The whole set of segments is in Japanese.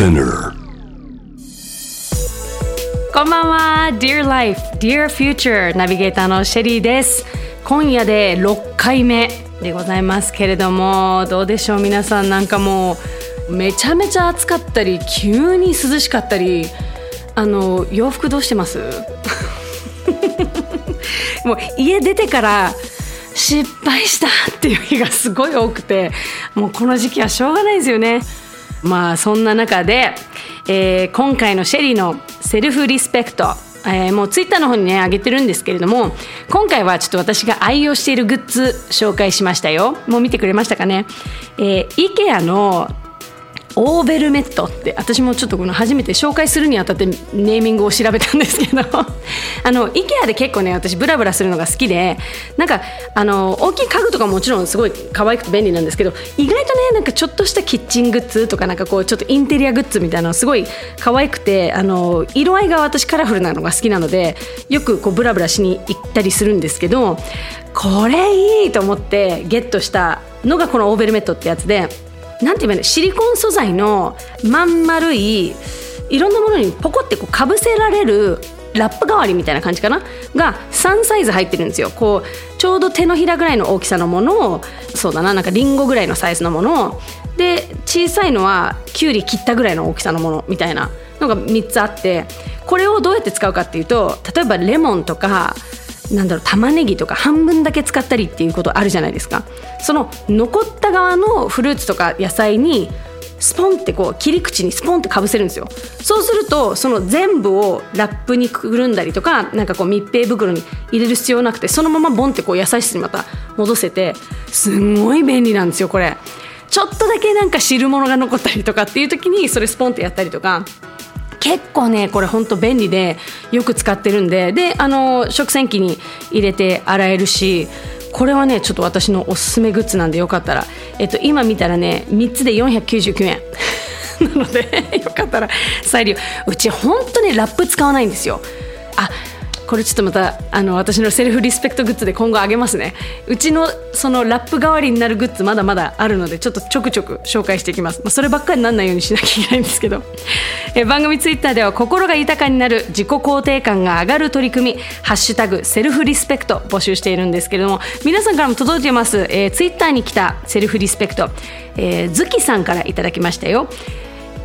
Spinner. こんばんは。Dear Life, Dear Future ナビゲーターのシェリーです。今夜で6回目でございますけれどもどうでしょう皆さん。なんかもうめちゃめちゃ暑かったり急に涼しかったりあの洋服どうしてます？もう家出てから失敗したっていう日がすごい多くてもうこの時期はしょうがないですよね。まあそんな中で、えー今回のシェリーのセルフリスペクトえーもうツイッターの方にね上げてるんですけれども今回はちょっと私が愛用しているグッズ紹介しましたよ。もう見てくれましたかね、えー、IKEA のオーベルメットって私もちょっとこの初めて紹介するにあたってネーミングを調べたんですけど あの IKEA で結構ね私ブラブラするのが好きでなんかあの大きい家具とかもちろんすごい可愛くて便利なんですけど意外とねなんかちょっとしたキッチングッズとかなんかこうちょっとインテリアグッズみたいなのすごい可愛くてあの色合いが私カラフルなのが好きなのでよくこうブラブラしに行ったりするんですけどこれいいと思ってゲットしたのがこのオーベルメットってやつで。なんて言えばいいの？シリコン素材のまん丸いいろんなものにポコってこうかぶせられるラップ代わりみたいな感じかな？が3サイズ入ってるんですよ。こうちょうど手のひらぐらいの大きさのものをそうだななんかリンゴぐらいのサイズのものを。で小さいのはきゅうり切ったぐらいの大きさのものみたいなのが3つあってこれをどうやって使うかっていうと例えばレモンとかなんだろう玉ねぎとか半分だけ使ったりっていうことあるじゃないですか。その残った側のフルーツとか野菜にスポンってこう切り口にスポンってかぶせるんですよ。そうするとその全部をラップにくるんだりとかなんかこう密閉袋に入れる必要なくてそのままボンってこう野菜室にまた戻せてすんごい便利なんですよこれ。ちょっとだけなんか汁物が残ったりとかっていう時にそれスポンってやったりとか結構ねこれほんと便利でよく使ってるんで。であの食洗機に入れて洗えるしこれはねちょっと私のおすすめグッズなんでよかったら、えっと、今見たらね3つで499円。なのでよかったら再利用。うちほんとねラップ使わないんですよ。あこれちょっとまたあの私のセルフリスペクトグッズで今後あげますね。うちのそのラップ代わりになるグッズまだまだあるのでちょっとちょくちょく紹介していきます、まあ、そればっかりにならないようにしなきゃいけないんですけど。え番組ツイッターでは心が豊かになる自己肯定感が上がる取り組み「ハッシュタグセルフリスペクト」募集しているんですけれども皆さんからも届いてます、えー、ツイッターに来たセルフリスペクト、えー、ズキさんからいただきましたよ。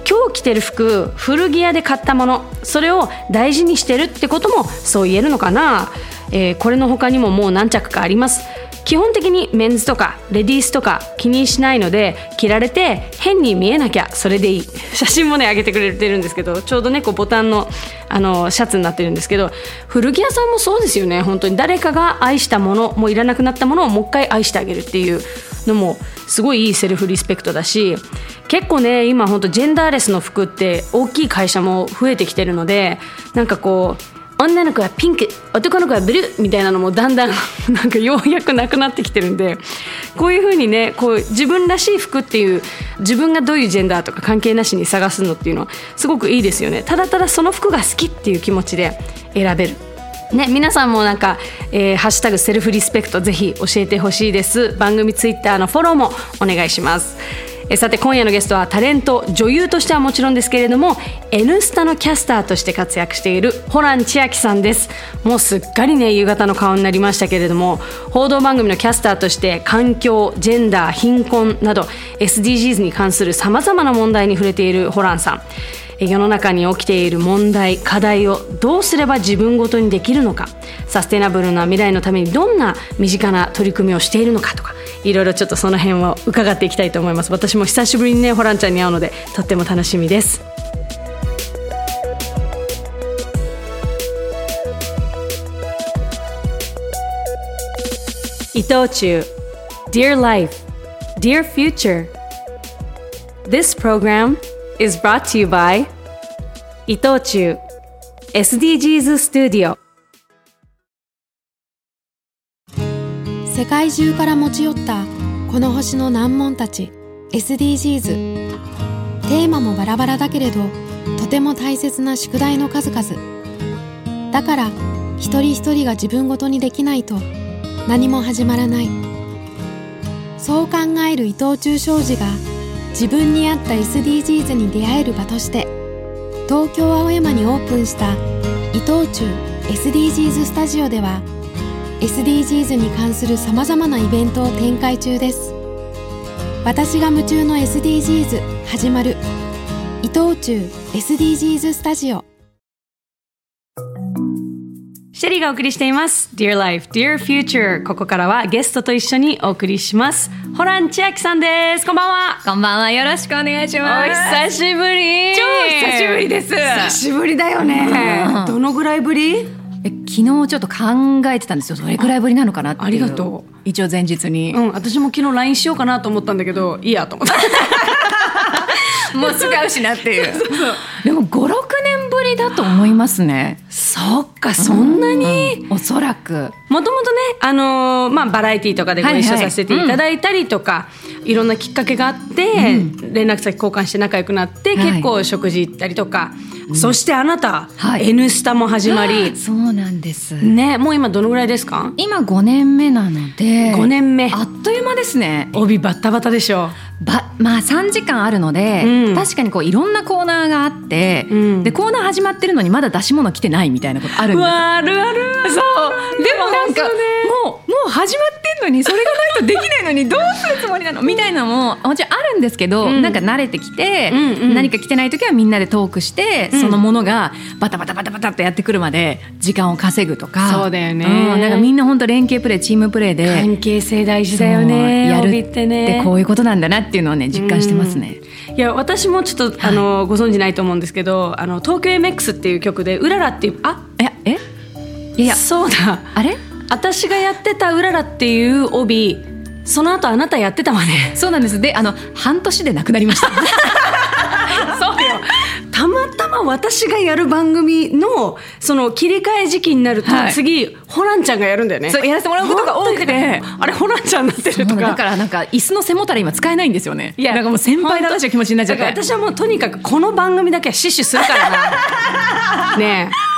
今日着てる服古着屋で買ったものそれを大事にしてるってこともそう言えるのかな、えーこれの他にももう何着かあります。基本的にメンズとかレディースとか気にしないので着られて変に見えなきゃそれでいい。写真もね上げてくれてるんですけどちょうどねこうボタンのあのシャツになってるんですけど古着屋さんもそうですよね本当に。誰かが愛したものもういらなくなったものをもう一回愛してあげるっていうのもすごいいいセルフリスペクトだし結構ね今本当ジェンダーレスの服って大きい会社も増えてきてるのでなんかこう女の子はピンク男の子はブルーみたいなのもだんだんなんかようやくなくなってきてるんでこういう風にねこう自分らしい服っていう自分がどういうジェンダーとか関係なしに探すのっていうのはすごくいいですよね。ただただその服が好きっていう気持ちで選べる。ね、皆さんもなんか、えーハッシュタグセルフリスペクト」ぜひ教えてほしいです。番組ツイッターのフォローもお願いします。えさて今夜のゲストはタレント女優としてはもちろんですけれども「N スタ」のキャスターとして活躍しているホラン千秋さんです。もうすっかりね夕方の顔になりましたけれども報道番組のキャスターとして環境ジェンダー貧困など SDGs に関するさまざまな問題に触れているホランさん。世の中に起きている問題課題をどうすれば自分ごとにできるのか。サステナブルな未来のためにどんな身近な取り組みをしているのかとか。いろいろちょっとその辺を伺っていきたいと思います。私も久しぶりにねホランちゃんに会うのでとっても楽しみです。伊藤忠。Dear Life Dear Future. This program is brought to you by 伊藤忠 SDGs Studio. 世界中から持ち寄ったこの星の難問たち SDGs テーマもバラバラだけれどとても大切な宿題の数々。だから一人一人が自分ごとにできないと何も始まらない。そう考える伊藤忠商事が自分に合った SDGs に出会える場として東京青山にオープンした伊藤忠 SDGs スタジオでは SDGs に関するさまざまなイベントを展開中です。私が夢中の SDGs 始まる伊藤忠 SDGs スタジオ。リーがお送りしています Dear Life, Dear Future ここからはゲストと一緒にお送りしますホラン千秋さんですこんばんはこんばんは。よろしくお願いしおます。久しぶり超久しぶりです久しぶりだよね、うんどのぐらいぶり？え昨日ちょっと考えてたんですよ。どれくらいぶりなのかなっていう。ありがとう。一応前日に。うん私も昨日 LINE しようかなと思ったんだけどいいやと思った もうすぐ会うしなっていう。でも5、6年ぶりだと思いますね。そっかそんなに、うんおそらく。もともとね、あのーまあ、バラエティーとかでご一緒させていただいたりとか、いろんなきっかけがあって、連絡先交換して仲良くなって、はい。結構食事行ったりとか、そしてあなた「はい。N スタ」も始まり、そうなんです。ね、もう今どのぐらいですか？今5年目なので。5年目。あっという間ですね。帯バッタバタでしょ。ばまあ3時間あるので、うん。確かにこういろんなコーナーがあって、うん。でコーナー始まってるのにまだ出し物来てないみたいなことあるんです。よ。わあるある。そう。でもなんかね。もうもう始まってんのにそれがないとできないのにどうするつもりなの？みたいなのももちろんあるんですけど、うん。なんか慣れてきて、うんうん。何か来てない時はみんなでトークして、うん。そのものがバタバタバタバタっとやってくるまで時間を稼ぐとか。そうだよね。んなんかみんな本当連携プレーチームプレーで関係性大事だよねやる帯ってこういうことなんだなっていうのをね実感してますね。いや私もちょっと、あのご存知ないと思うんですけど「あの東京 MX」っていう曲で「うらら」っていうあ？ええ？いや。そうだ。あれ？私がやってた「うらら」っていう帯その後あなたやってたわね。そうなんです。であの半年でなくなりました。そうよ。たまたま私がやる番組のその切り替え時期になると、はい。次ホランちゃんがやるんだよね。やらせてもらうことが多くてあれホランちゃんになってるとか。だからなんか椅子の背もたれ今使えないんですよね。いやなんかもう先輩だなという気持ちになっちゃって。私はもうとにかくこの番組だけは死守するからな。ねえ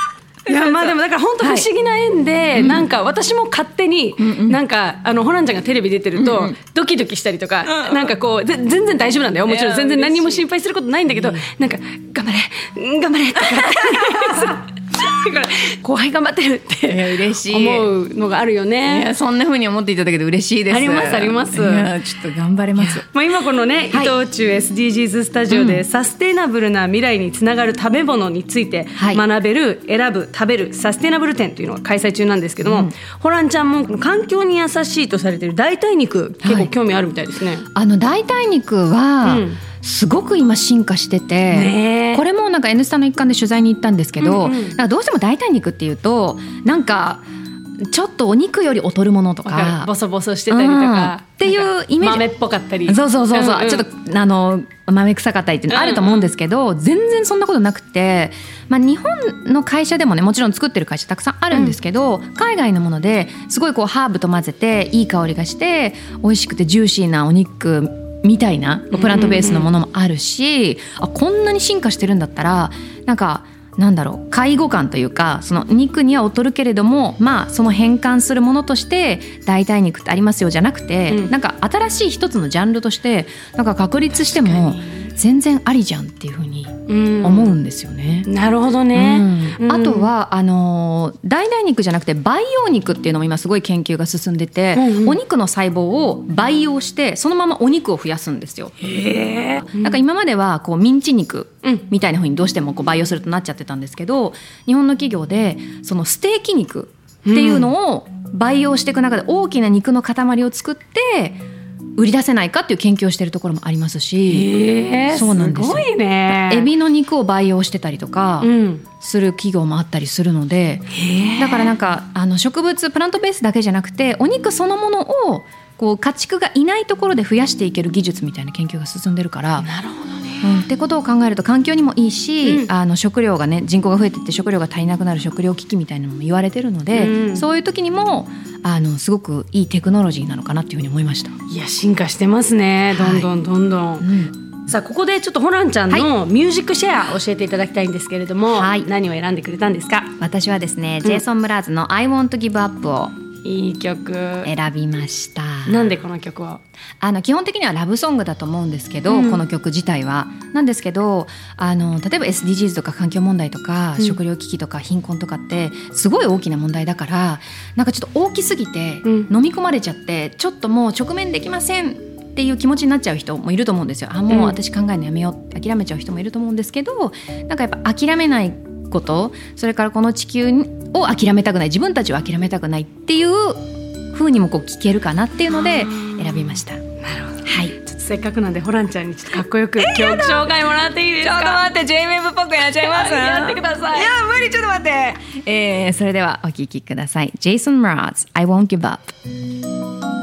いやまあでもだから本当不思議な縁で、なんか私も勝手に、なんかあのホランちゃんがテレビ出てると、ドキドキしたりとか、なんかこうぜ全然大丈夫なんだよ。もちろん全然何にも心配することないんだけど、なんか頑張れうん頑張れとか 後輩頑張ってるって嬉しい。思うのがあるよいねや。そんな風に思っていただけて嬉しいです。ありますあります。いやちょっと頑張れます。まあ、今このね、はい。伊藤忠 SDGs スタジオで、サステイナブルな未来につながる食べ物についてはい。学べる、選ぶ食べるサステイナブル展というのが開催中なんですけども、ホランちゃんも環境に優しいとされている代替肉結構興味あるみたいですね。あの代替肉は、うん。すごく今進化してて、これもなんか N スタの一環で取材に行ったんですけど、うんうん。どうしても代替肉っていうとなんかちょっとお肉より劣るものとわかボソボソしてたりとか、うん。っていうイメージ。豆っぽかったり。そうそうそうそう、んんちょっとあの豆臭かったりっていうのあると思うんですけど、全然そんなことなくて、まあ、日本の会社でもねもちろん作ってる会社たくさんあるんですけど、海外のものですごいこうハーブと混ぜていい香りがして美味しくてジューシーなお肉みたいなプラントベースのものもあるし、あこんなに進化してるんだったらなんかなんだろう介護感というかその肉には劣るけれどもまあその変換するものとして代替肉ってありますよじゃなくて、うん。なんか新しい一つのジャンルとしてなんか確立しても全然ありじゃんっていうふうにうん。思うんですよね。なるほどね、うん。あとはあのー代替肉じゃなくて培養肉っていうのも今すごい研究が進んでて、うんうん。お肉の細胞を培養してそのままお肉を増やすんですよ。なんか今まではこうミンチ肉うんみたいな風にどうしてもこう培養するとなっちゃってたんですけど日本の企業でそのステーキ肉っていうのを培養していく中で大きな肉の塊を作って売り出せないかっていう研究をしてるところもありますし、へえそうなんです。ごいね。エビの肉を培養してたりとかうん。する企業もあったりするので、へえ。だからなんかあの植物プラントベースだけじゃなくてお肉そのものをこう家畜がいないところで増やしていける技術みたいな研究が進んでるから。なるほど。ねうん、ってことを考えると環境にもいいし、うん。あの食料がね人口が増えていって食料が足りなくなる食料危機みたいなのも言われてるので、うん。そういう時にもあのすごくいいテクノロジーなのかなっていうふうに思いました。いや進化してますね。どんどんどんどん、うん、さあここでちょっとホランちゃんのミュージックシェア教えていただきたいんですけれども、はい。何を選んでくれたんですか？私はですね、ジェイソン・ムラーズの「I Want to Give Up」をいい曲。選びました。なんでこの曲をあの基本的にはラブソングだと思うんですけど、うん。この曲自体は。なんですけどあの例えば SDGs とか環境問題とか、うん。食料危機とか貧困とかってすごい大きな問題だからなんかちょっと大きすぎてうん。飲み込まれちゃってちょっともう直面できませんっていう気持ちになっちゃう人もいると思うんですよ。あもう私考えるのやめようって諦めちゃう人もいると思うんですけどなんかやっぱ諦めないことそれからこの地球を諦めたくない自分たちを諦めたくないっていう風にもこう聞けるかなっていうので選びました。なるほどはい。ちょっとせっかくなんでホランちゃんにちょっとかっこよく曲紹介もらっていいですか？って J-WAVE っぽくやっちゃいますやってくださいいや無理ちょっと待って。えー、それではお聞きください。Jason Mraz I Won't Give Up。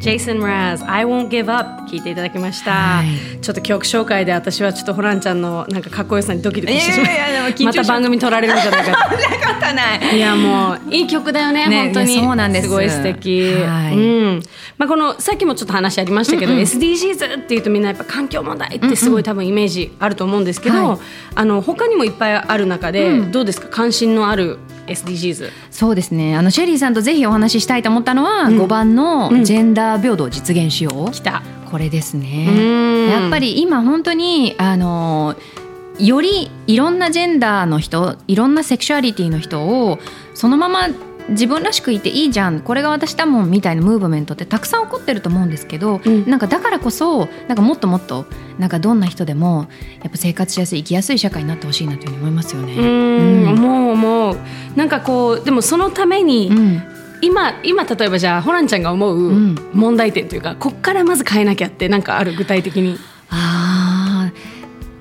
ジェイソン・ラズ I won't give up 聞いていただきました、はい。ちょっと曲紹介で私はちょっとホランちゃんのなんかかっこよさにドキドキしてしまいやいやいやでも緊張しまた番組取られるんじゃない。かとい。いやもういい曲だよねね本当に。そうなんです。ごい素敵、はい。うん。まあ、このさっきもちょっと話ありましたけど、SDGs っていうとみんなやっぱ環境問題ってすごい多分イメージあると思うんですけど、はい。あの他にもいっぱいある中で、うん。どうですか？関心のある SDGs そうですね。あのシェリーさんとぜひお話ししたいと思ったのは、うん5番のうんジェンダー平等を実現しよう。きたこれですうんね。やっぱり今本当にあのよりいろんなジェンダーの人いろんなセクシュアリティの人をそのまま自分らしくいていいじゃんこれが私だもんみたいなムーブメントってたくさん起こってると思うんですけど、うん。なんかだからこそなんかもっともっとなんかどんな人でもやっぱ生活しやすい生きやすい社会になってほしいなというふうに思いますよね。うん。うん。思う思う。なんかこうでもそのために、うん。今今例えばじゃあホランちゃんが思うん。問題点というか、こっからまず変えなきゃってなんかある具体的に。あー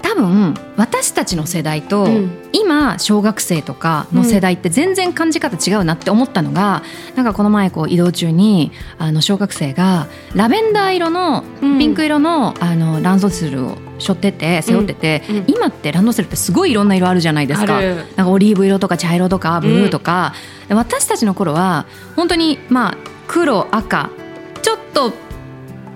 多分私たちの世代と、うん。今小学生とかの世代って全然感じ方違うなって思ったのが、なんかこの前こう移動中にあの小学生がラベンダー色のうん。ピンク色の,、あのランドセルを背負ってて背負ってて、うん。うん今ってランドセルってすごいいろんな色あるじゃないですか。なんかオリーブ色とか茶色とかブルーとか、で私たちの頃は本当にまあ黒赤ちょっと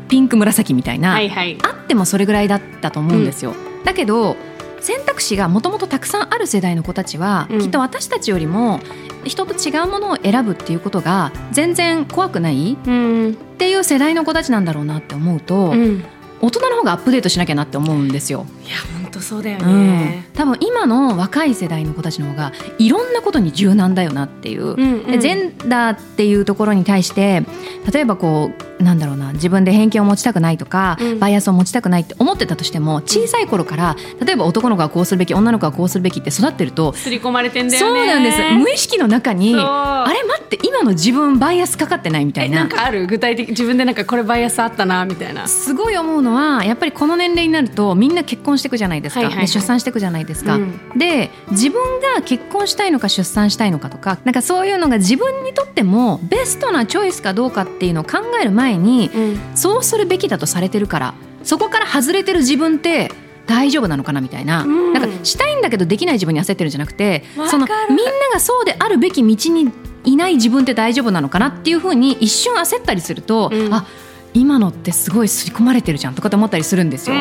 ピンク紫みたいな、はいはい。あってもそれぐらいだったと思うんですよ。だけど選択肢がもともとたくさんある世代の子たちは、うんきっと私たちよりも人と違うものを選ぶっていうことが全然怖くないうん。っていう世代の子たちなんだろうなって思うと、うん。い大人の方がアップデートしなきゃなって思うんですよ。や本当そうだようん。ね。、多分今の若い世代の子たちの方がいろんなことに柔軟だよなっていう、うんでジェンダーっていうところに対して例えばこうなんだろうな自分で偏見を持ちたくないとか、うん。バイアスを持ちたくないって思ってたとしても小さい頃から例えば男の子はこうするべき女の子はこうするべきって育ってると、刷り込まれてんだよね。そうなんです。無意識の中にあれ待って今の自分バイアスかかってないみたいな。えなんかある？具体的自分でなんかこれバイアスあったなみたいな。すごい思うのはやっぱりこの年齢になるとみんな結婚していくじゃないですか、はいはいはい。で出産していくじゃないですか、うん。で自分が結婚したいのか出産したいのかとかなんかそういうのが自分にとってもベストなチョイスかどうかっていうのを考える前にうん。そうするべきだとされてるからそこから外れてる自分って大丈夫なのかなみたいな,、うん。なんかしたいんだけどできない自分に焦ってるんじゃなくてそのみんながそうであるべき道にいない自分って大丈夫なのかなっていうふうに一瞬焦ったりすると、うん。あ今のってすごい刷り込まれてるじゃんとかって思ったりするんですよ。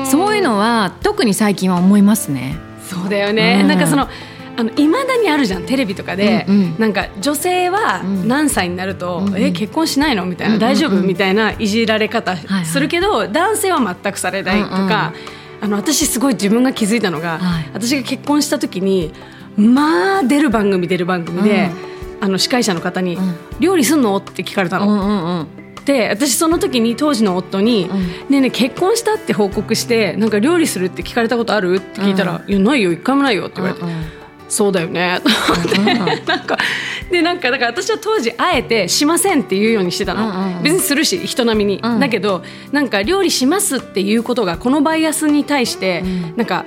うんそういうのは特に最近は思いますね。そうだよね、うん。なんかそのあの未だにあるじゃんテレビとかで、うんうん。なんか女性はうん。何歳になると、うんうん。え結婚しないのみたいな、うんうんうん。大丈夫みたいないじられ方はいするけど、男性は全くされないとか、あの私すごい自分が気づいたのが、はい。私が結婚した時にまあ出る番組出る番組で、あの司会者の方に、うん料理すんの?」って聞かれたの。うんうんうんで私その時に当時の夫にうん「ねえねえ結婚した?」って報告して「なんか料理するって聞かれたことある?」って聞いたら「いやないよ一回もないよ」って言われて。うんうん「そうだよね」と思って、なんかでなんかだから私は当時あえて「しません」って言うようにしてたの、別にするし人並みに、うん。だけどなんか料理しますっていうことがこのバイアスに対して、うん。なんか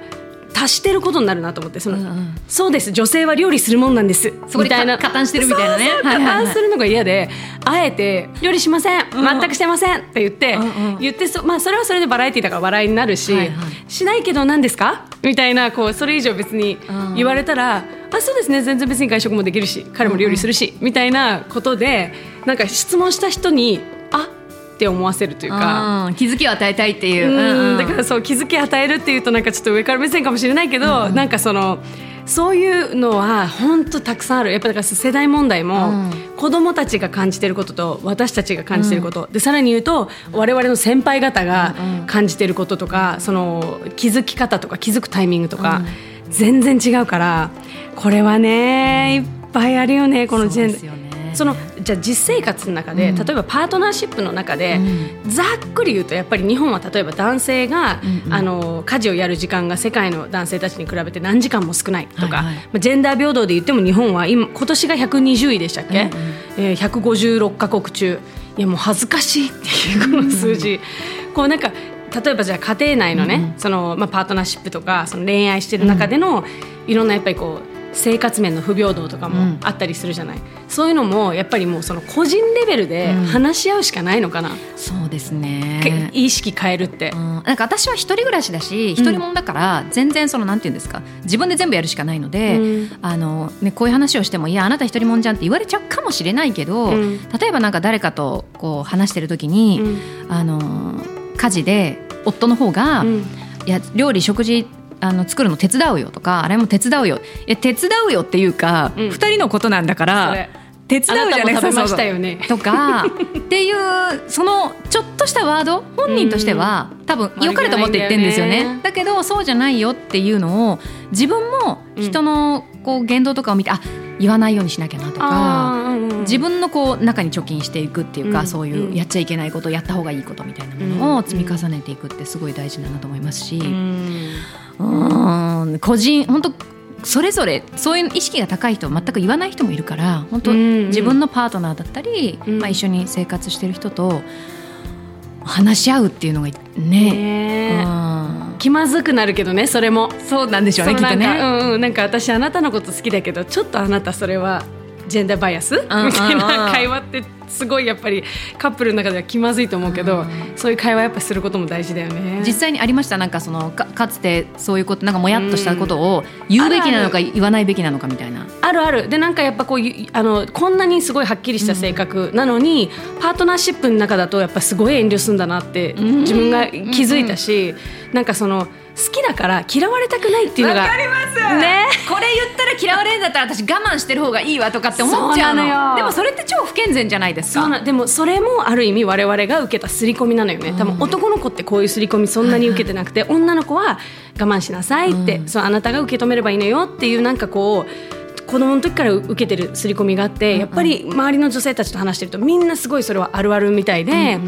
足してることになるなと思ってその、うんうん。そうです女性は料理するもんなんですみたいな。加担してるみたいなね。加担するのが嫌であえて料理しません全くしてませんって言って、うんうん。言ってそまあそれはそれでバラエティだから笑いになるし、はいはい。しないけど何ですか？みたいなこうそれ以上別にうん。言われたら、あそうですね全然別に外食もできるし彼も料理するし、みたいなことでなんか質問した人にあって思わせるというか。うん気づきを与えたいっていう、うん。うんうん。だからそう気づき与えるっていうとなんかちょっと上から目線かもしれないけど、なんかそのそういうのは本当たくさんある。やっぱだから世代問題も、うん。子供たちが感じてることと私たちが感じてること、でさらに言うと我々の先輩方が感じてることとか、その気づき方とか気づくタイミングとか、全然違うからこれはねいっぱいあるよねこのジェンそうでそのじゃあ実生活の中で、例えばパートナーシップの中で、ざっくり言うとやっぱり日本は例えば男性が、あの家事をやる時間が世界の男性たちに比べて何時間も少ないとか、はいはい。まあ、ジェンダー平等で言っても日本は今今年が120位でしたっけ、えー、156カ国中。いやもう恥ずかしいっていうこの数字、こうなんか例えばじゃあ家庭内のね、そのまあ、パートナーシップとかその恋愛してる中での、いろんなやっぱりこう生活面の不平等とかもあったりするじゃない、そういうのもやっぱりもうその個人レベルで話し合うしかないのかな、そうですけね意識変えるって。うん。なんか私は一人暮らしだし一人者だから全然そのなんていうんですか自分で全部やるしかないので、うん。あのね、こういう話をしてもいやあなた一人者じゃんって言われちゃうかもしれないけど、うん。例えばなんか誰かとこう話してる時に、うん。あの家事で夫の方が、うん。いや料理食事あの作るの手伝うよとかあれも手伝うよ。いや手伝うよっていうか、うん。二人のことなんだかそられ。手伝うじゃないあなたも食べましたよね。とかっていうそのちょっとしたワード本人としては、多分良かれと思って言ってるんですよね。ね。だけどそうじゃないよっていうのを自分も人のこう言動とかを見て、あ言わないようにしなきゃなとか。うんうん。自分のこう中に貯金していくっていうか、うんそういううん。やっちゃいけないことやった方がいいことみたいなものを積み重ねていくってすごい大事だなと思いますし、うんうん個人本当それぞれそういう意識が高い人全く言わない人もいるから本当、うんうん。自分のパートナーだったり、うん。まあ、一緒に生活してる人と話し合うっていうのがね。ねえ。うん。気まずくなるけどねそれも。そうなんでしょうねきっとね。うんうん、なんか私あなたのこと好きだけどちょっとあなたそれはジェンダーバイアス、みたいな会話ってすごいやっぱりカップルの中では気まずいと思うけど、そういう会話やっぱすることも大事だよね。実際にありました。なんかそのかかつてそういうことなんかもやっとしたことを言うべきなのか言わないべきなのかみたいな。あるある。でなんかやっぱこういうあのこんなにすごいはっきりした性格なのに、パートナーシップの中だとやっぱすごい遠慮するんだなって自分が気づいたし、なんかその好きだから嫌われたくないっていうのがます。ね。これ言ったら嫌われるんだったら私我慢してる方がいいわとかって思っちゃうの。でもそれって超不健全じゃないですか。でもそれもある意味我々が受けた刷り込みなのよね。多分男の子ってこういう刷り込みそんなに受けてなくて、女の子は我慢しなさいって、そうあなたが受け止めればいいのよっていうなんかこう子供の時から受けてる刷り込みがあって、やっぱり周りの女性たちと話してるとみんなすごいそれはあるあるみたいで、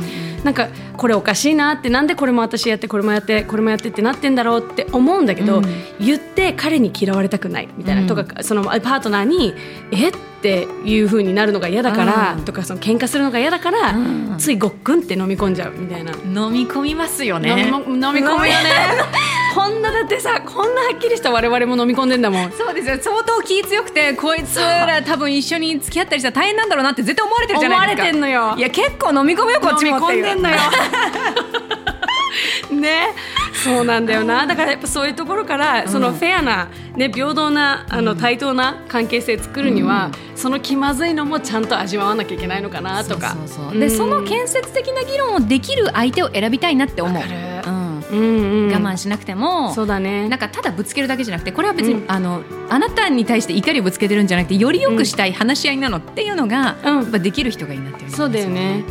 なんかこれおかしいなってなんでこれも私やってこれもやってこれもやってってなってんだろうって思うんだけど、言って彼に嫌われたくないみたいな、とかそのパートナーにえ？っていう風になるのが嫌だから、とかその喧嘩するのが嫌だから、ついごっくんって飲み込んじゃうみたいな。飲み込みますよね。飲み飲み込むよね。こんなだってさこんなはっきりした我々も飲み込んでんだもん。そうですよ。相当気強くてこいつら多分一緒に付き合ったりしたら大変なんだろうなって絶対思われてるじゃないですか。思われてんのよ。いや結構飲み込むよこっちもっていう。飲み込んでんのよ ね。そうなんだよな。だからやっぱそういうところからそのフェアな、ね、平等なあの対等な関係性作るには、その気まずいのもちゃんと味わわなきゃいけないのかなとか。でその建設的な議論をできる相手を選びたいなって思う、うん。うんうん、我慢しなくてもそうだね。なんかただぶつけるだけじゃなくてこれは別に、うん。あのあなたに対して怒りをぶつけてるんじゃなくてより良くしたい話し合いなのっていうのが、うん。やっぱできる人がいいなっていうそうだよね。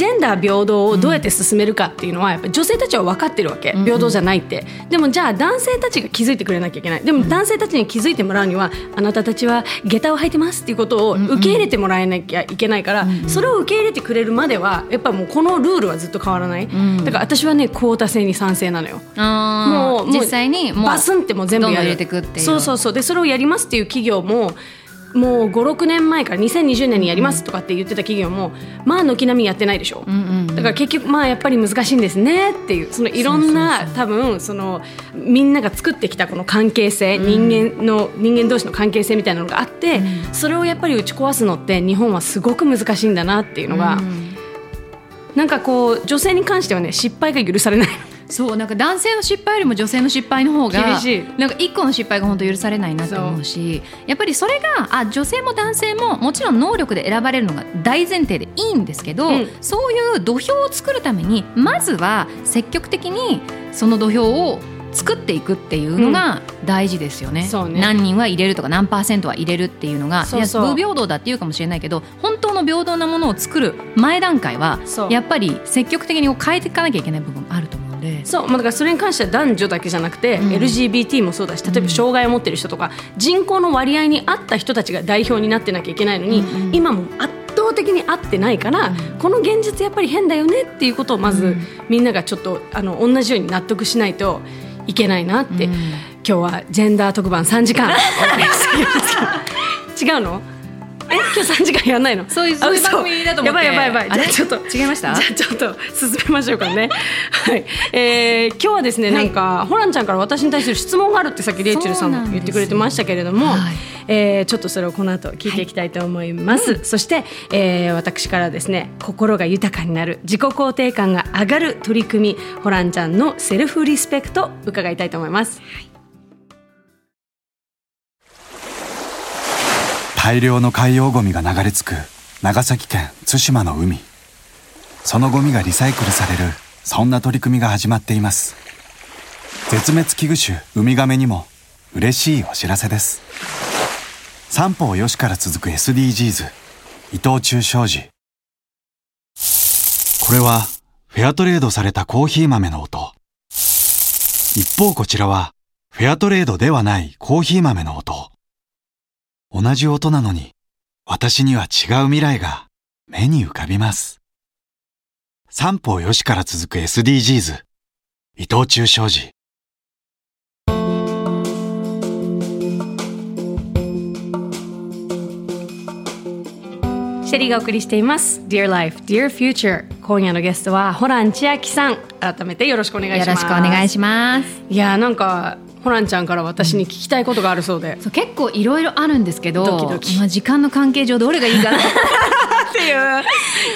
ジェンダー平等をどうやって進めるかっていうのはやっぱ女性たちは分かってるわけ。平等じゃないって、でもじゃあ男性たちが気づいてくれなきゃいけない。でも男性たちに気づいてもらうにはあなたたちは下駄を履いてますっていうことを受け入れてもらえなきゃいけないから、それを受け入れてくれるまではやっぱもうこのルールはずっと変わらない、だから私はねクォータ制に賛成なのよ。ももう実際にもうバスンってもう全部やる。どんどん入れてくっていう。そうそうそう。でそれをやりますっていう企業ももう56年前から2020年にやりますとかって言ってた企業もまあ軒並みやってないでしょ、だから結局まあやっぱり難しいんですねっていうそのいろんな多分そのみんなが作ってきたこの関係性、人間の人間同士の関係性みたいなのがあって、それをやっぱり打ち壊すのって日本はすごく難しいんだなっていうのが、なんかこう女性に関してはね失敗が許されないそうなんか男性の失敗よりも女性の失敗の方が厳しい。なんか一個の失敗が本当許されないなって思うしやっぱりそれがあ女性も男性ももちろん能力で選ばれるのが大前提でいいんですけど、うん。そういう土俵を作るためにまずは積極的にその土俵を作っていくっていうのが大事ですよね,、そうね。何人は入れるとか何パーセントは入れるっていうのがそう不平等だっていうかもしれないけど本当の平等なものを作る前段階はやっぱり積極的に変えていかなきゃいけない部分もあると思うんで。そう、まあ、だからそれに関しては男女だけじゃなくて、うん。LGBT もそうだし例えば障害を持ってる人とか、人口の割合に合った人たちが代表になってなきゃいけないのに、うん。うん今も圧倒的に合ってないから、うん。この現実やっぱり変だよねっていうことをまず、うん。みんながちょっとあの同じように納得しないといけないなって、うん。今日はジェンダー特番3時間。違うの？え今日3時間やんないの？そういうあそういう嘘番組だと思って。やばいやばいやばい。じゃあちょっと違いました？じゃあちょっと進めましょうかね。はい、えー、今日はですね、なんかホランちゃんから私に対する質問があるってさっきレイチェルさんも言ってくれてましたけれども、はい。えーちょっとそれをこの後聞いていきたいと思います、そして、えー私からですね心が豊かになる自己肯定感が上がる取り組みホランちゃんのセルフリスペクト伺いたいと思います大量の海洋ゴミが流れ着く長崎県対馬の海。そのゴミがリサイクルされるそんな取り組みが始まっています。絶滅危惧種ウミガメにも嬉しいお知らせです。三方よしから続く SDGs 伊藤忠商事。これはフェアトレードされたコーヒー豆の音。一方こちらはフェアトレードではないコーヒー豆の音。同じ音なのに、私には違う未来が目に浮かびます。三方よしから続く SDGs、伊藤忠商事。シェリーがお送りしています Dear Life, Dear Future 今夜のゲストはホラン千秋さん改めてよろしくお願いしますよろしくお願いします。いやーなんかホランちゃんから私に聞きたいことがあるそうで、そう結構いろいろあるんですけど、ドキドキ。まあ時間の関係上どれがいいかなっていう。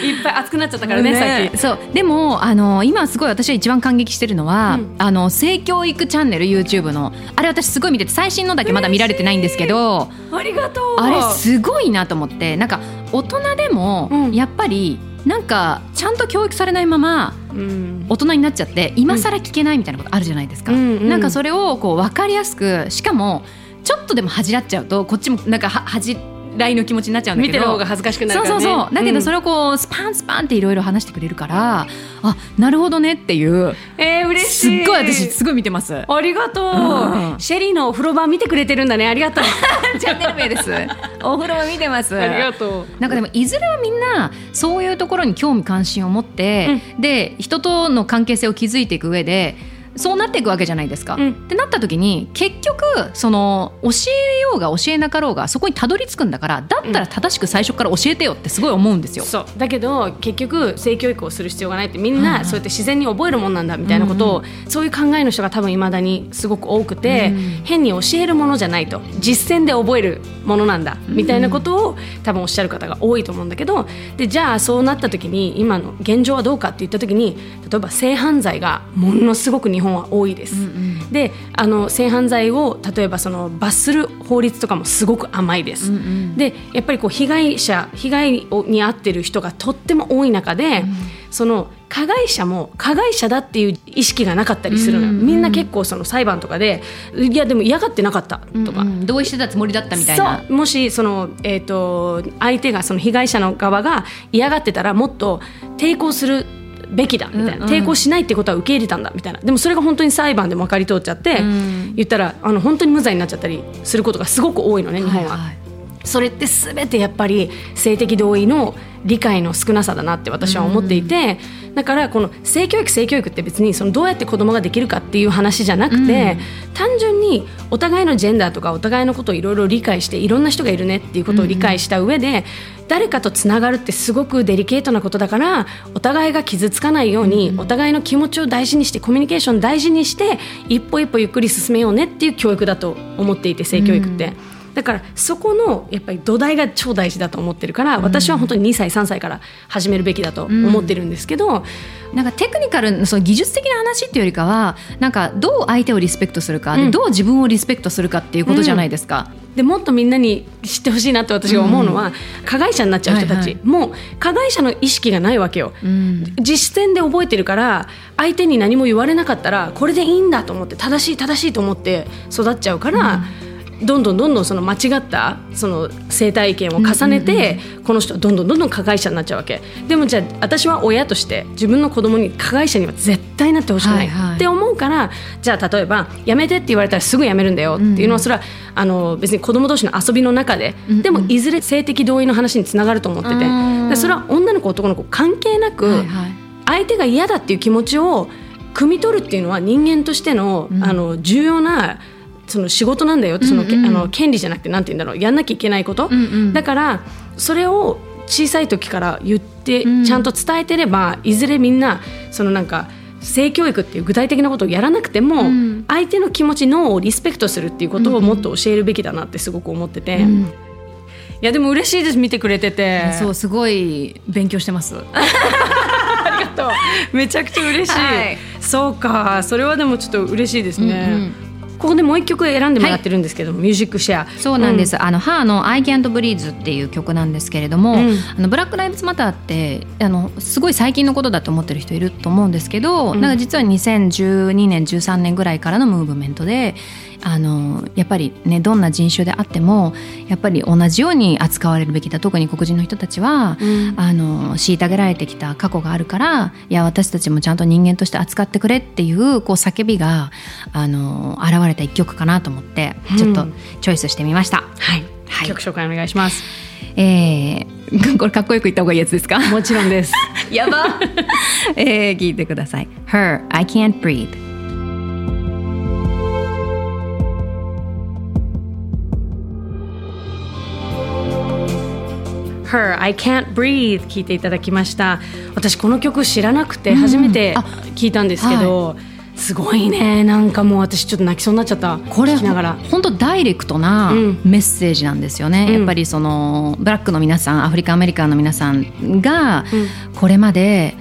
いっぱい熱くなっちゃったからねさっき。そう。でもあの今すごい私は一番感激してるのは、うん。あの性教育チャンネル YouTube の。あれ私すごい見てて最新のだけまだ見られてないんですけどありがとう。あれすごいなと思って。なんか大人でもうん。やっぱりなんかちゃんと教育されないままうん大人になっちゃって今更聞けないみたいなことあるじゃないですか。うんうんなんかそれをこう分かりやすくしかもちょっとでも恥じらっちゃうとこっちもなんかは恥じらいの気持ちになっちゃうん。だけど見てる方が恥ずかしくなるそうそうそう。だけどそれ、れをこうスパンスパンっていろいろ話してくれるからあなるほどねっていううんえー、嬉しすっいごい私すごい見てます。ありがとう、うん。シェリーのお風呂場見てくれてるんだね。ありがとう。チャンネル名です。お風呂も見てます。ありがとう。なんかでもいずれはみんなそういうところに興味関心を持って、で人との関係性を築いていく上でそうなっていくわけじゃないですか。うん。ってなった時に結局その教えようが教えなかろうがそこにたどり着くんだからだったら正しく最初から教えてよってすごい思うんですよ。そう。だけど結局性教育をする必要がないってみんないそうやって自然に覚えるもんなんだみたいなことを、そういう考えの人が多分いまだにすごく多くて、うん。変に教えるものじゃないと実践で覚えるものなんだみたいなことを多分おっしゃる方が多いと思うんだけどでじゃあそうなった時に今の現状はどうかって言った時に例えば性犯罪がものすごく日本は多いです。であの性犯罪を例えばその罰する法律とかもすごく甘いです。でやっぱりこう被害者被害をに遭ってる人がとっても多い中で、その加害者も加害者だっていう意識がなかったりするのよ、うんうんみんな結構その裁判とかでいやでも嫌がってなかったとか。うんうん同意してたつもりだったみたいな。もしその、えー、と相手がその被害者の側が嫌がってたらもっと抵抗するべきだみたいな、うんうん。抵抗しないってことは受け入れたんだみたいな。でもそれが本当に裁判でも分かり通っちゃって、うん。言ったらあの本当に無罪になっちゃったりすることがすごく多いのね日本は。はいはいそれって全てやっぱり性的同意の理解の少なさだなって私は思っていて、だからこの性教育性教育って別にそのどうやって子供ができるかっていう話じゃなくて、単純にお互いのジェンダーとかお互いのことをいろいろ理解していろんな人がいるねっていうことを理解した上で、誰かとつながるってすごくデリケートなことだからお互いが傷つかないように、お互いの気持ちを大事にしてコミュニケーション大事にして一歩一歩ゆっくり進めようねっていう教育だと思っていて性教育って。だからそこのやっぱり土台が超大事だと思ってるから、私は本当に2歳3歳から始めるべきだと思ってるんですけど、なんかテクニカルその技術的な話っていうよりかはなんかどう相手をリスペクトするか、でうん。どう自分をリスペクトするかっていうことじゃないですか。でもっとみんなに知ってほしいなって私が思うのは、加害者になっちゃう人たち、はいはもう加害者の意識がないわけよ。うん。実践で覚えてるから相手に何も言われなかったらこれでいいんだと思って正しい正しいと思って育っちゃうから、どんどんどんどんその間違ったその生態意見を重ねて、この人はどんどんどんどん加害者になっちゃうわけ。でもじゃあ私は親として自分の子供に加害者には絶対なってほしくない、はいはい。って思うからじゃあ例えば「やめて」って言われたらすぐやめるんだよっていうのはそれはあの別に子供同士の遊びの中で、でもいずれ性的同意の話につながると思ってて、それは女の子男の子関係なく、相手が嫌だっていう気持ちを汲み取るっていうのは人間としての,、あの重要なその仕事なんだよその、けあの権利じゃなくてなんて言うんだろう。やんなきゃいけないこと、んうん。だからそれを小さい時から言って、ん。ちゃんと伝えてればいずれみんなそのなんか性教育っていう具体的なことをやらなくても、ん。相手の気持ち脳をリスペクトするっていうことをもっと教えるべきだなってすごく思ってて、いやでも嬉しいです見てくれてて。そうすごい勉強してます。ありがとう。めちゃくちゃ嬉しい。はい。そうか、それはでもちょっと嬉しいですね。うんうんここでもう一曲選んでもらってるんですけども、ミュージックシェア。そうなんです、あのハーの「I Can't Breathe」っていう曲なんですけれども、うん。あのブラック・ライブズ・マターってあのすごい最近のことだと思ってる人いると思うんですけど、なんか実は2012年13年ぐらいからのムーブメントであのやっぱりねどんな人種であってもやっぱり同じように扱われるべきだ特に黒人の人たちは、うんあの虐げられてきた過去があるからいや私たちもちゃんと人間として扱ってくれっていうこう叫びがあの現れた一曲かなと思ってちょっとチョイスしてみました。はい。はい曲紹介お願いします。えー、これかっこよく言った方がいいやつですか？もちろんです。やば、えー、聞いてください Her I Can't Breathe Her I Can't Breathe 聞いていただきました。私この曲知らなくて初めてあ聞いたんですけど、すごいね。なんかもう私ちょっと泣きそうになっちゃった。これ聞きながら。本当ダイレクトなうんメッセージなんですよね、うんやっぱりそのブラックの皆さんアフリカンアメリカンの皆さんがうんこれまで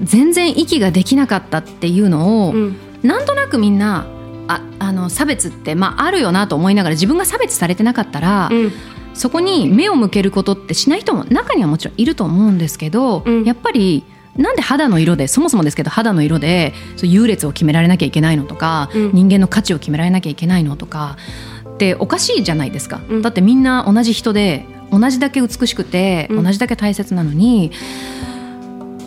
全然息ができなかったっていうのを、うんなんとなくみんなああの差別って、まあ、あるよなと思いながら自分が差別されてなかったら、うんそこに目を向けることってしない人も中にはもちろんいると思うんですけど、うん。やっぱりなんで肌の色でそもそもですけど肌の色でそう優劣を決められなきゃいけないのとか、うん。人間の価値を決められなきゃいけないのとかっておかしいじゃないですか、うん。だってみんな同じ人で同じだけ美しくて、うん。同じだけ大切なのに、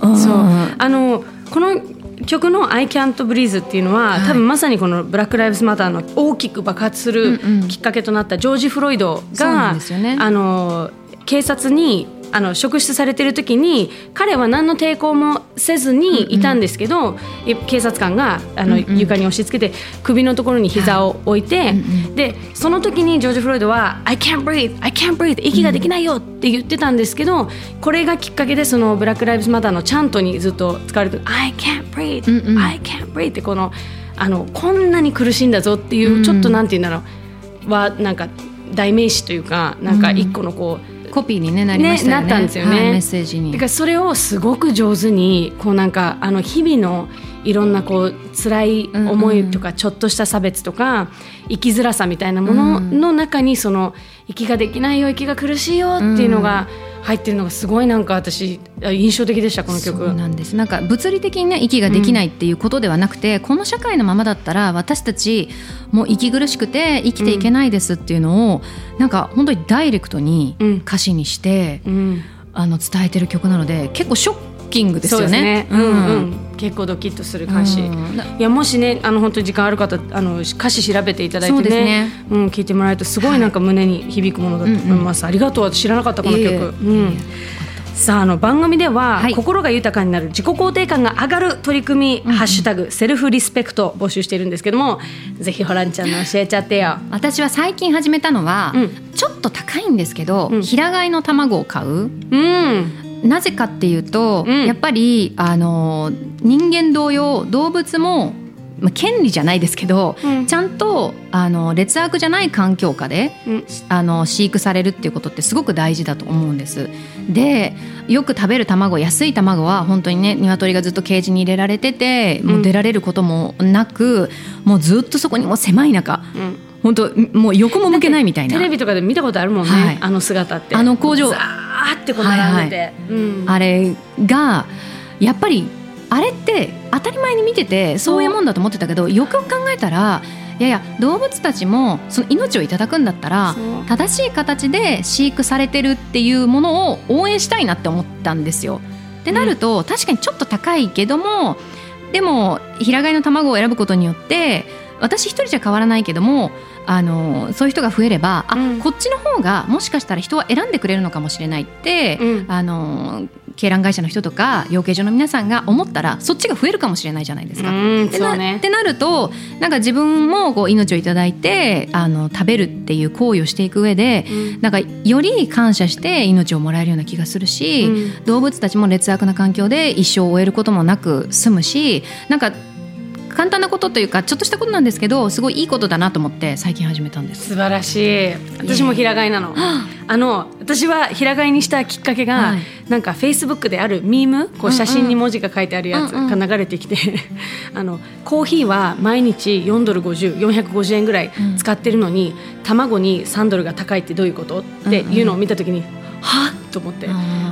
うん。そう。あのこの曲の「I Can't Breathe」っていうのは、はい。多分まさにこのブラック・ライブズ・マターの大きく爆発するうんうん。きっかけとなったジョージ・フロイドそうんですよね。あの警察にあの職質されてる時に彼は何の抵抗もせずにいたんですけど、え警察官があの、うんうん。床に押し付けて首のところに膝を置いて、うんでその時にジョージ・フロイドは「I can't breathe I can't breathe 息ができないよ」って言ってたんですけど、これがきっかけでそのブラック・ライブズ・マターのチャントにずっと使われてる「I can't breathe、うんうん。I can't breathe」ってこのあのこんなに苦しいんだぞっていう、うんちょっとなんて言うんだろうはなんか代名詞というかなんか一個のこう、コピーに、ね、なりましたよね。ねなったんですよね。はいメッセージに。だからそれをすごく上手にこうなんかあの日々のいろんなこう辛い思いとかちょっとした差別とか生きづらさみたいなものの中にその息ができないよ息が苦しいよっていうのが入ってるのがすごいなんか私印象的でしたこの曲。なんです。なんか物理的にね息ができないっていうことではなくて、この社会のままだったら私たちもう息苦しくて生きていけないですっていうのを、なんか本当にダイレクトにうん。歌詞にして、うん。あの伝えてる曲なので結構ショッキングですよね。うん。うん、結構ドキッとする歌詞、うん。ないやもしねあの本当に時間ある方あの歌詞調べていただいてそうねね。うん、聞いてもらえるとすごいなんか胸に響くものだと思います、ありがとう私知らなかったこの曲、うん。さああの番組では、はい。心が豊かになる自己肯定感が上がる取り組み、ハッシュタグセルフリスペクト募集しているんですけどもぜひホランちゃんの教えちゃってよ。私は最近始めたのは、うん。ちょっと高いんですけど、うん。平飼いの卵を買う。うんなぜかっていうと、うん。やっぱりあの人間同様動物もまあ、権利じゃないですけど、うん。ちゃんとあの劣悪じゃない環境下でうん。あの飼育されるっていうことってすごく大事だと思うんです。でよく食べる卵安い卵は本当にね鶏がずっとケージに入れられててもう出られることもなく、もうずっとそこにもう狭い中うん本当もう横も向けないみたいな。テレビとかで見たことあるもんね、はい。あの姿って。あの工場。ザーってこう並んで。て、うん。あれがやっぱりあれって当たり前に見ててそういうもんだと思ってたけどよくよく考えたらいやいや動物たちもその命をいただくんだったら正しい形で飼育されてるっていうものを応援したいなって思ったんですよ。ってなると、確かにちょっと高いけどもでも平飼いの卵を選ぶことによって私一人じゃ変わらないけどもあのそういう人が増えればあ、うん。こっちの方がもしかしたら人は選んでくれるのかもしれないって、うん。あの鶏卵会社の人とか養鶏場の皆さんが思ったらそっちが増えるかもしれないじゃないですか。うんってなそうね。ってなるとなんか自分もこう命をいただいてあの食べるっていう行為をしていく上で、うん。なんかより感謝して命をもらえるような気がするし、うん。動物たちも劣悪な環境で一生を終えることもなく済むしなんか簡単なことというかちょっとしたことなんですけどすごいいいことだなと思って最近始めたんです。素晴らしい。私も平飼いなの。あの私は平飼いにしたきっかけが、はい。なんかフェイスブックであるミームこう写真に文字が書いてあるやつうんうんが流れてきて、あのコーヒーは毎日4ドル50450円ぐらい使ってるのに、卵に3ドルが高いってどういうこと？っていうのを見た時に、は？っと思って。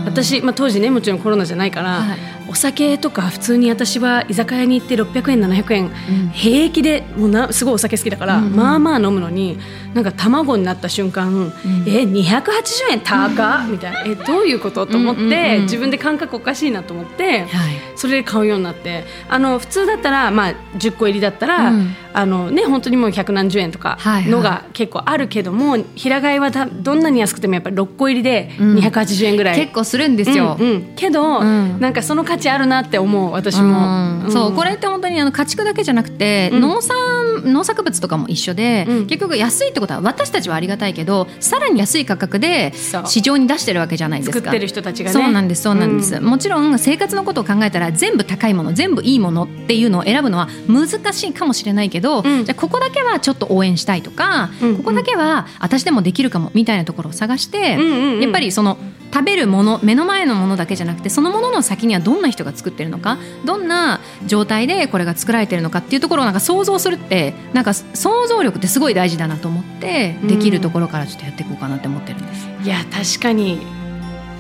私、まあ、当時ねもちろんコロナじゃないから、はい。お酒とか普通に私は居酒屋に行って600円700円、平気でもうなすごいお酒好きだから、うん。うんまあまあ飲むのになんか卵になった瞬間、え280円高っ、みたいな。えどういうこと？と思って、うんうんうん。自分で感覚おかしいなと思って。はい。それで買うようになって。あの普通だったら、まあ、10個入りだったら、うん。あのね、本当にもう百何十円とかはいはい。のが結構あるけども、平飼いはたどんなに安くてもやっぱり6個入りで280円ぐらい、結構するんですよ。うんうん。けど、うん。なんかその価値あるなって思う私も、うん。そうこれって本当にあの家畜だけじゃなくて、うん。農産農作物とかも一緒で、うん。結局安いってことは私たちはありがたいけどさらに安い価格で市場に出してるわけじゃないですか。作ってる人たちがね。そうなんですそうなんです、うもちろん生活のことを考えたら全部高いもの全部いいものっていうのを選ぶのは難しいかもしれないけど、うん。じゃあここだけはちょっと応援したいとか、うん。ここだけは私でもできるかもみたいなところを探して、やっぱりその食べるもの目の前のものだけじゃなくてそのものの先にはどんな人が作ってるのかどんな状態でこれが作られてるのかっていうところをなんか想像するってなんか想像力ってすごい大事だなと思ってできるところからちょっとやっていこうかなって思ってるんです。いや確かに。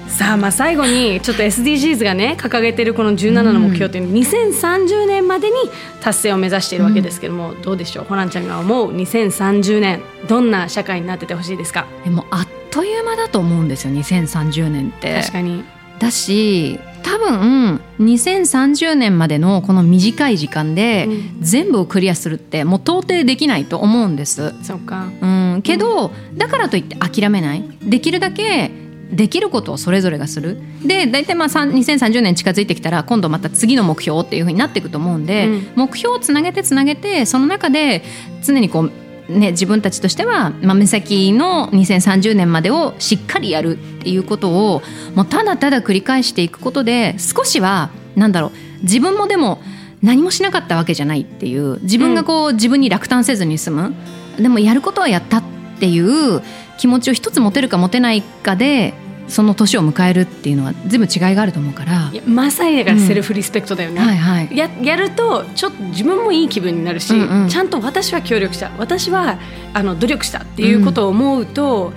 さあまあ最後にちょっと SDGs がね掲げてるこの17の目標っていうの2030年までに達成を目指しているわけですけども、どうでしょう？ホランちゃんが思う2030年どんな社会になっててほしいですか？でもあっという間だと思うんですよ2030年って。確かに。だし多分2030年までのこの短い時間でうん。全部をクリアするってもう到底できないと思うんです。そうか。うん、けど、だからといって諦めない。できるだけできることをそれぞれがする。で大体まあさん2030年近づいてきたら今度また次の目標っていうふうになっていくと思うんで、うん。目標をつなげてつなげてその中で常にこうね、自分たちとしては、まあ、目先の2030年までをしっかりやるっていうことをもうただただ繰り返していくことで少しはなんだろう自分もでも何もしなかったわけじゃないっていう自分がこう、自分に落胆せずに済むでもやることはやったっていう気持ちを一つ持てるか持てないかでその年を迎えるっていうのは全部違いがあると思うから。まさにだからセルフリスペクトだよね、はいはい。ややるとちょっと自分もいい気分になるし、うんうん。ちゃんと私は協力した。私はあの努力したっていうことを思うと、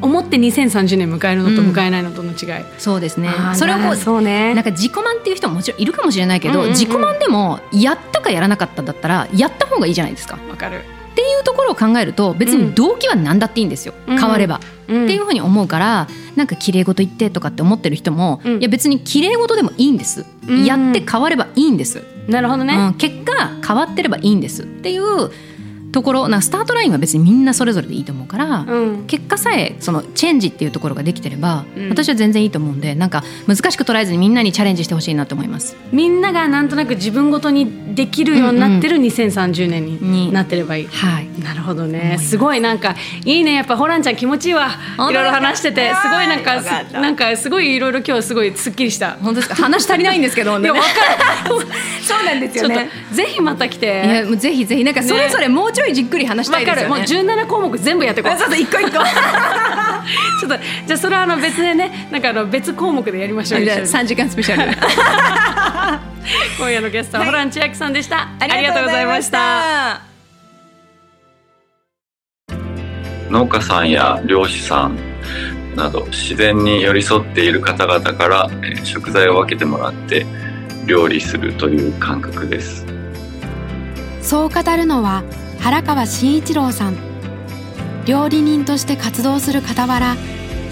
思って2030年迎えるのとうん。迎えないのとの違い、そうですね。それをこうそうね。なんか自己満っていう人ももちろんいるかもしれないけど、うんうんうん。自己満でもやったかやらなかっただったらやった方がいいじゃないですか。わかる、っていうところを考えると別に動機は何だっていいんですよ、うん。変われば、うん。っていうふうに思うからなんか綺麗事言ってとかって思ってる人も、うんいや別に綺麗事でもいいんです、うん。やって変わればいいんです、なるほどね、うん、結果変わってればいいんです。っていうところなスタートラインは別にみんなそれぞれでいいと思うから、うん。結果さえそのチェンジっていうところができてれば、うん。私は全然いいと思うんでなんか難しく捉えずにみんなにチャレンジしてほしいなと思います。みんながなんとなく自分ごとにできるようになってる2030年にになってればいい。はい。なるほどね。す。ごいなんかいいね。やっぱホランちゃん気持ちいいわ。いろいろ話してて。すごいなんかなんかすごいいろいろ今日すごいすっきりした。本当ですか？話足りないんですけど、いやわか そうなんですちょっとぜひまた来いてやもうぜひぜひ。なんかそれぞれもうちょいじっくり話したいですよね。わかるもう17項目全部やってこうそうそう一個一個。ちょっとじゃあそれはあの別でねなんかあの別項目でやりましょう三時間スペシャル。今夜のゲストはホラン千秋さんでした、ありがとうございました。農家さんや漁師さんなど自然に寄り添っている方々から、えー食材を分けてもらって料理するという感覚ですそう語るのは原川慎一郎さん。料理人として活動する傍ら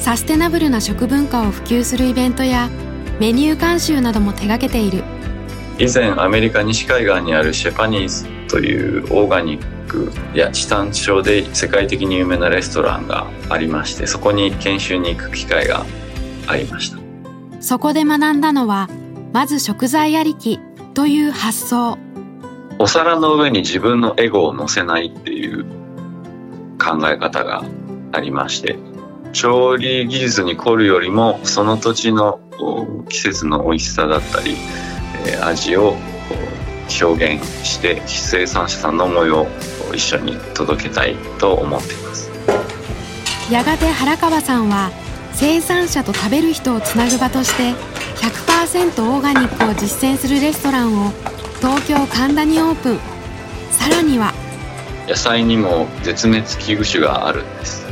サステナブルな食文化を普及するイベントやメニュー監修なども手掛けている。以前アメリカ西海岸にあるシェパニーズというオーガニックや地産地消で世界的に有名なレストランがありましてそこに研修に行く機会がありました。そこで学んだのはまず食材ありきという発想お皿の上に自分のエゴを乗せないっていう考え方がありまして調理技術に凝るよりもその土地の季節の美味しさだったり、えー味を表現して生産者さんの思いを一緒に届けたいと思っています。やがて原川さんは生産者と食べる人をつなぐ場として100%オーガニックを実践するレストランを東京神田にオープン。さらには。野菜にも絶滅危惧種があるんです。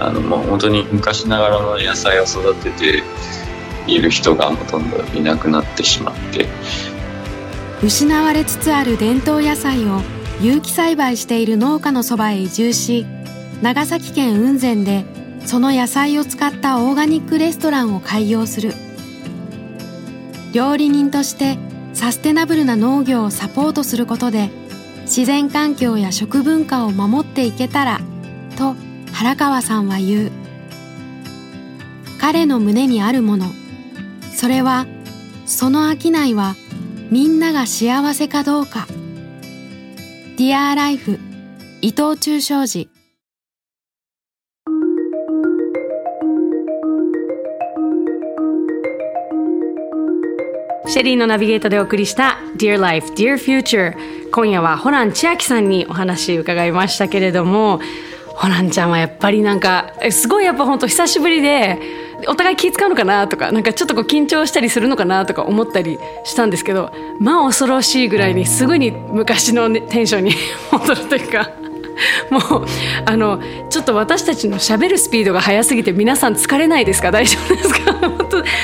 あのもう本当に昔ながらの野菜を育てている人がほとんどいなくなってしまって。失われつつある伝統野菜を有機栽培している農家のそばへ移住し長崎県雲仙でその野菜を使ったオーガニックレストランを開業する。料理人としてサステナブルな農業をサポートすることで自然環境や食文化を守っていけたらと原川さんは言う。彼の胸にあるものそれはその商いはみんなが幸せかどうか。Dear Life 伊藤忠商事。シェリーのナビゲートでお送りした Dear Life, Dear Future 今夜はホラン千秋さんにお話伺いましたけれどもホランちゃんはやっぱりなんかすごいやっぱ本当久しぶりでお互い気使うのかなとかなんかちょっとこう緊張したりするのかなとか思ったりしたんですけどまあ恐ろしいぐらいにすぐに昔の、ね、テンションに 戻るというかもうあのちょっと私たちのしゃべるスピードが速すぎて皆さん疲れないですか？大丈夫ですか？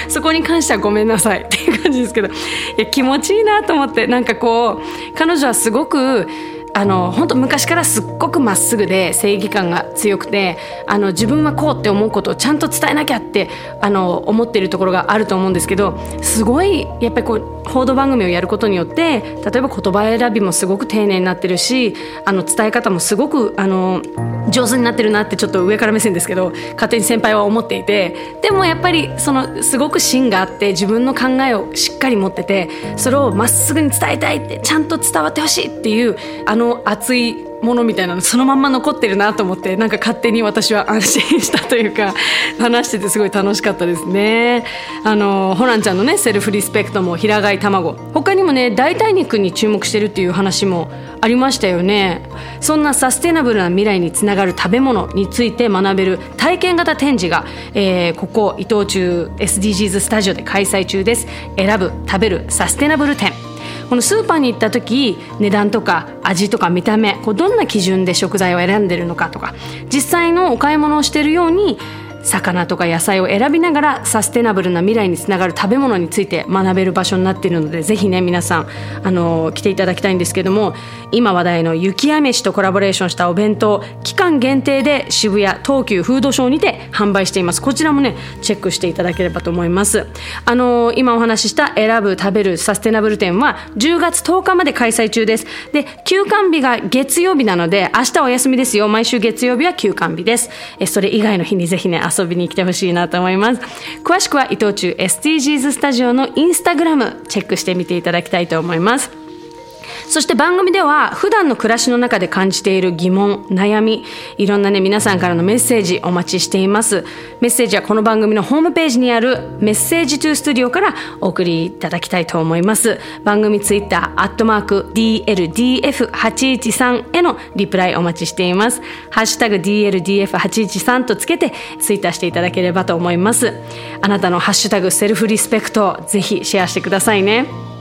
そこに関してはごめんなさいっていう感じですけどいや気持ちいいなと思ってなんかこう彼女はすごくあの本当昔からすっごくまっすぐで正義感が強くてあの自分はこうって思うことをちゃんと伝えなきゃってあの思ってるところがあると思うんですけどすごいやっぱりこう報道番組をやることによって例えば言葉選びもすごく丁寧になってるしあの伝え方もすごくあの上手になってるなってちょっと上から目線ですけど勝手に先輩は思っていてでもやっぱりそのすごく芯があって自分の考えをしっかり持っててそれをまっすぐに伝えたいってちゃんと伝わってほしいっていうあのの熱いものみたいなのそのまんま残ってるなと思ってなんか勝手に私は安心したというか話しててすごい楽しかったですね。あのホランちゃんのねセルフリスペクトも平飼い卵。他にもね代替肉に注目してるっていう話もありましたよね。そんなサステナブルな未来につながる食べ物について学べる体験型展示が、えーここ伊藤忠 SDGs スタジオで開催中です。選ぶ食べるサステナブル展。このスーパーに行った時値段とか味とか見た目こうどんな基準で食材を選んでるのかとか実際のお買い物をしているように魚とか野菜を選びながらサステナブルな未来につながる食べ物について学べる場所になっているのでぜひね皆さんあの来ていただきたいんですけども今話題の雪や飯とコラボレーションしたお弁当期間限定で渋谷東急フードショーにて販売しています。こちらもねチェックしていただければと思います。あの今お話しした選ぶ食べるサステナブル展は10月10日まで開催中です。で休館日が月曜日なので明日お休みですよ。毎週月曜日は休館日です。えそれ以外の日にぜひね遊びに来てほしいなと思います。詳しくは伊藤忠 SDGs スタジオのインスタグラムチェックしてみていただきたいと思います。そして番組では普段の暮らしの中で感じている疑問、悩み、いろんなね皆さんからのメッセージお待ちしています。メッセージはこの番組のホームページにあるメッセージトゥースタジオからお送りいただきたいと思います。番組ツイッター、アットマーク DLDF813 へのリプライお待ちしています。ハッシュタグ DLDF813 とつけてツイッターしていただければと思います。あなたのハッシュタグセルフリスペクトぜひシェアしてくださいね。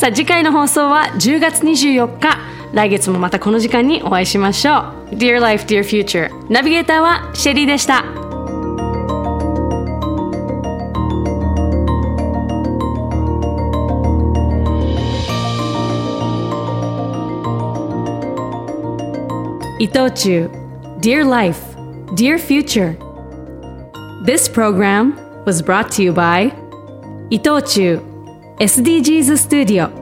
さあ次回の放送は10月24日来月もまたこの時間にお会いしましょう Dear Life, Dear Future ナビゲーターはシェリーでした伊藤忠 Dear Life, Dear Future This program was brought to you by 伊藤忠 SDGs Studio